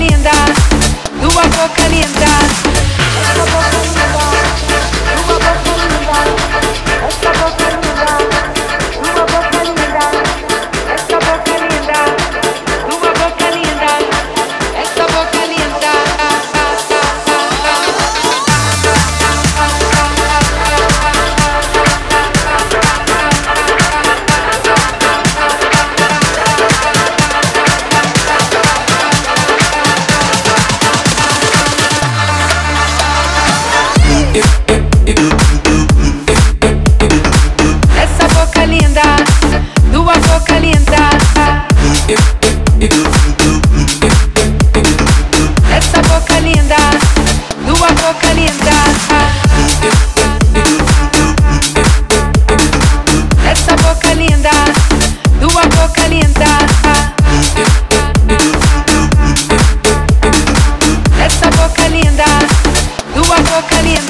linda, tua boca linda. Essa boca